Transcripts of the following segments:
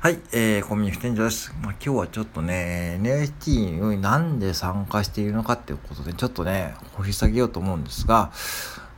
はい、えー、コミュニケ店長です。まあ、今日はちょっとね、NFT になんで参加しているのかっていうことで、ちょっとね、掘り下げようと思うんですが、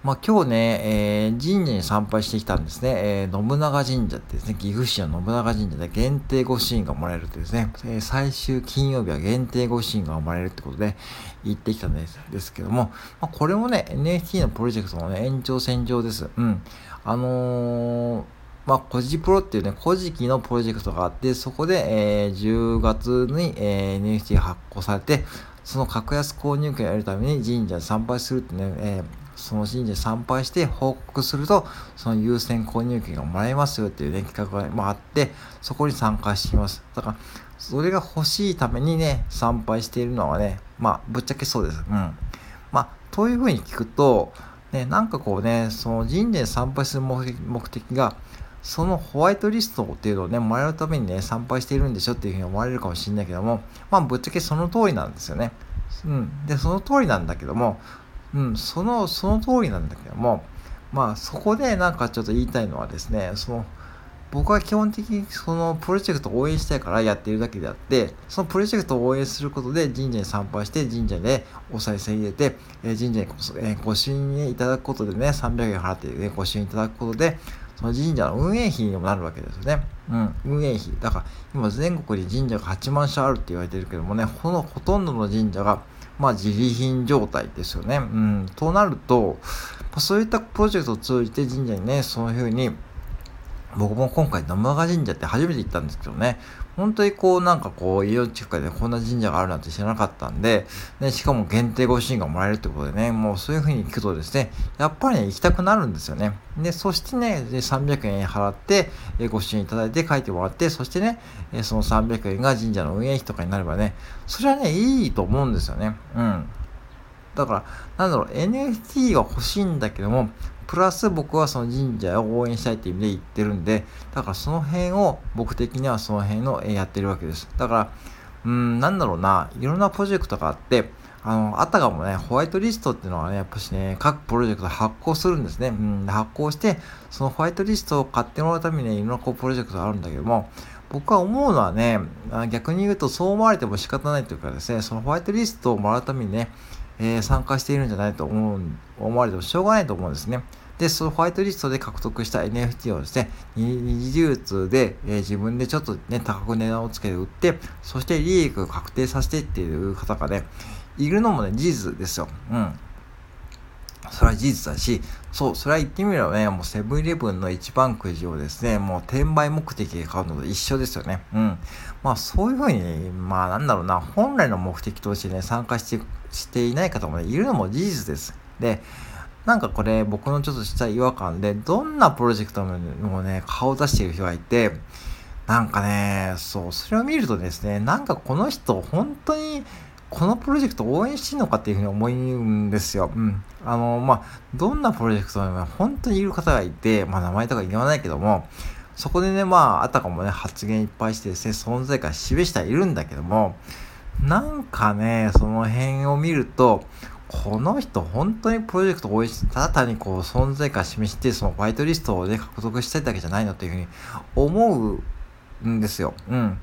まあ、今日ね、えー、神社に参拝してきたんですね、えー、信長神社ってですね、岐阜市の信長神社で限定御朱印がもらえるってですね、えー、最終金曜日は限定御朱印がもらえるってことで行ってきたんですですけども、まあ、これもね、NFT のプロジェクトのね、延長線上です。うん。あのーまあ、コジプロっていうね、古事記のプロジェクトがあって、そこで、えー、10月に、えー、NFT 発行されて、その格安購入権を得るために神社に参拝するってね、えー、その神社に参拝して報告すると、その優先購入権がもらえますよっていうね、企画があって、そこに参加しています。だから、それが欲しいためにね、参拝しているのはね、まあ、ぶっちゃけそうです。うん。まあ、というふうに聞くと、ね、なんかこうね、その神社に参拝する目的が、そのホワイトリストっていうのをね、もらうためにね、参拝しているんでしょっていうふうに思われるかもしれないけども、まあ、ぶっちゃけその通りなんですよね。うん。で、その通りなんだけども、うん、その、その通りなんだけども、まあ、そこでなんかちょっと言いたいのはですね、その、僕は基本的にそのプロジェクトを応援したいからやっているだけであって、そのプロジェクトを応援することで神社に参拝して神社でお賽銭入れて、え神社にご朱印いただくことでね、300円払って、ね、ご朱印いただくことで、その神社の運営費にもなるわけですよね。うん、運営費。だから、今全国に神社が8万社あるって言われてるけどもね、このほとんどの神社が、まあ、自利品状態ですよね。うん、となると、そういったプロジェクトを通じて神社にね、そういうふうに、僕も今回、生川神社って初めて行ったんですけどね、本当にこう、なんかこう、家の近くでこんな神社があるなんて知らなかったんで、ね、しかも限定ご支援がもらえるってことでね、もうそういう風に聞くとですね、やっぱりね、行きたくなるんですよね。で、そしてね、で300円払って、えご支援いただいて書いてもらって、そしてね、えその300円が神社の運営費とかになればね、それはね、いいと思うんですよね。うん。だから、なんだろう、NFT が欲しいんだけども、プラス僕はその神社を応援したいっていう意味で言ってるんで、だからその辺を僕的にはその辺のやってるわけです。だから、うん、なんだろうな、いろんなプロジェクトがあって、あの、あたかもね、ホワイトリストっていうのはね、やっぱしね、各プロジェクト発行するんですね。うん、発行して、そのホワイトリストを買ってもらうためにね、いろんなこうプロジェクトがあるんだけども、僕は思うのはね、逆に言うとそう思われても仕方ないというかですね、そのホワイトリストをもらうためにね、えー、参加しているんじゃないと思う、思われてもしょうがないと思うんですね。で、そのホワイトリストで獲得した NFT をですね、二次流通で、えー、自分でちょっとね、高く値段をつけて売って、そして利益を確定させてっていう方がね、いるのもね、事実ですよ。うん。それは事実だし、そう、それは言ってみればね、もうセブンイレブンの一番くじをですね、もう転売目的で買うのと一緒ですよね。うん。まあそういうふうに、まあなんだろうな、本来の目的としてね、参加してしていない方もね、いるのも事実です。で、なんかこれ僕のちょっとした違和感で、どんなプロジェクトもね、顔を出している人がいて、なんかね、そう、それを見るとですね、なんかこの人、本当に、このプロジェクト応援していいのかっていうふうに思うんですよ。うん。あの、まあ、どんなプロジェクトにも本当にいる方がいて、まあ、名前とか言わないけども、そこでね、まあ、あたかもね、発言いっぱいしてですね、存在感示してはいるんだけども、なんかね、その辺を見ると、この人本当にプロジェクトを応援して、ただ単にこう存在感示して、そのホワイトリストをね、獲得したいだけじゃないのっていうふうに思うんですよ。うん。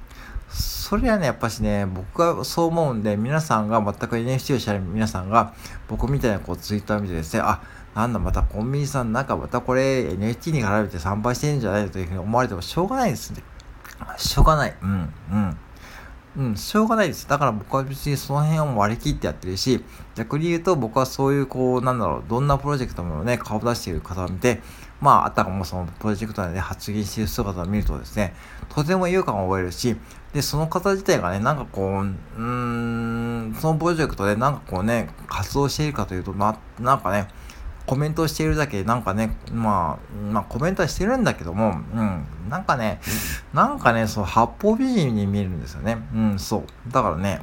それはね、やっぱしね、僕はそう思うんで、皆さんが全く NFT を知らない皆さんが、僕みたいなこうツイッターを見てですね、あ、なんだ、またコンビニさんなんかまたこれ NFT に絡めて参拝してるんじゃないのというふうに思われてもしょうがないですね。しょうがない。うん、うん。うん、しょうがないです。だから僕は別にその辺を割り切ってやってるし、逆に言うと僕はそういうこう、なんだろう、どんなプロジェクトもね、顔出している方を見て、まあ、あたかもそのプロジェクトで発言している姿を見るとですね、とても違和感を覚えるし、で、その方自体がね、なんかこう、うーん、そのプロジェクトでなんかこうね、活動しているかというと、まあ、なんかね、コメントしているだけで、なんかね、まあ、まあ、コメントはしてるんだけども、うん、なんかね、なんかね、そう、八方美人に見えるんですよね。うん、そう。だからね、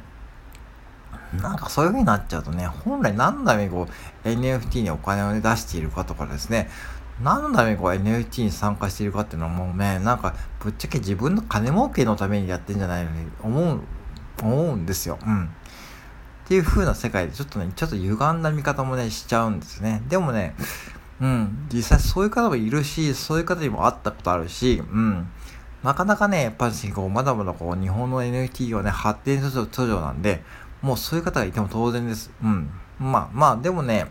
なんかそういう風になっちゃうとね、本来何のためにこう、NFT にお金を、ね、出しているかとかですね、何のためにこう NFT に参加しているかっていうのはもうね、なんかぶっちゃけ自分の金儲けのためにやってんじゃないのに思う、思うんですよ。うん。っていう風な世界でちょっとね、ちょっと歪んだ見方もね、しちゃうんですね。でもね、うん、実際そういう方もいるし、そういう方にも会ったことあるし、うん。なかなかね、やっぱりこう、まだまだこう、日本の NFT はね、発展する途上なんで、もうそういう方がいても当然です。うん。まあ、まあ、でもね、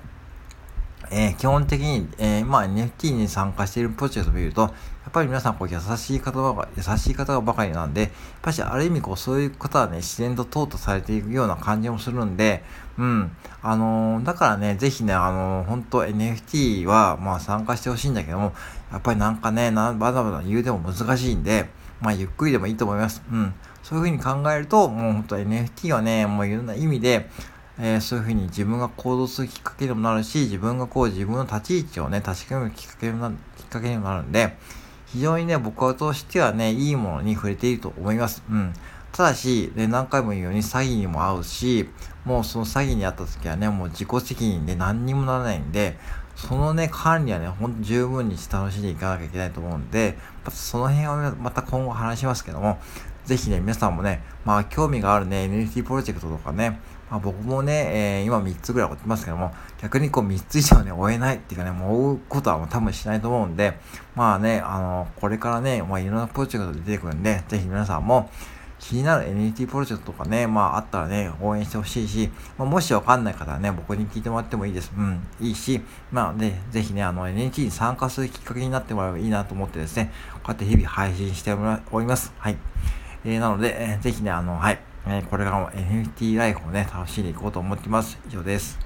えー、基本的に、えー、まあ NFT に参加しているプロジェクトを見ると、ぱり皆さんこう優しい方が、優しい方ばかりなんで、やっぱりある意味こうそういう方はね、自然と淘汰されていくような感じもするんで、うん。あのー、だからね、ぜひね、あのー、本当 NFT はまあ参加してほしいんだけども、やっぱりなんかね、なバタバタ言うでも難しいんで、まあゆっくりでもいいと思います。うん。そういうふうに考えると、もう本当 NFT はね、もういろんな意味で、えー、そういうふうに自分が行動するきっかけにもなるし、自分がこう自分の立ち位置をね、確かめるきっかけにもなる、きっかけにもなるんで、非常にね、僕はとしてはね、いいものに触れていると思います。うん。ただし、ね、何回も言うように詐欺にも合うし、もうその詐欺にあった時はね、もう自己責任で何にもならないんで、そのね、管理はね、ほんと十分に楽しんでいかなきゃいけないと思うんで、その辺はまた今後話しますけども、ぜひね、皆さんもね、まあ興味があるね、NFT プロジェクトとかね、まあ、僕もね、えー、今3つぐらい追ってますけども、逆にこう3つ以上ね、追えないっていうかね、もう追うことはもう多分しないと思うんで、まあね、あの、これからね、まあいろんなプロジェクトで出てくるんで、ぜひ皆さんも、気になる NFT プロジェクトとかね、まああったらね、応援してほしいし、まあ、もしわかんない方はね、僕に聞いてもらってもいいです。うん、いいし、まあね、ぜひね、あの NFT に参加するきっかけになってもらえばいいなと思ってですね、こうやって日々配信しております。はい。えー、なので、えー、ぜひね、あの、はい、えー、これからも NFT ライフをね、楽しんでいこうと思ってます。以上です。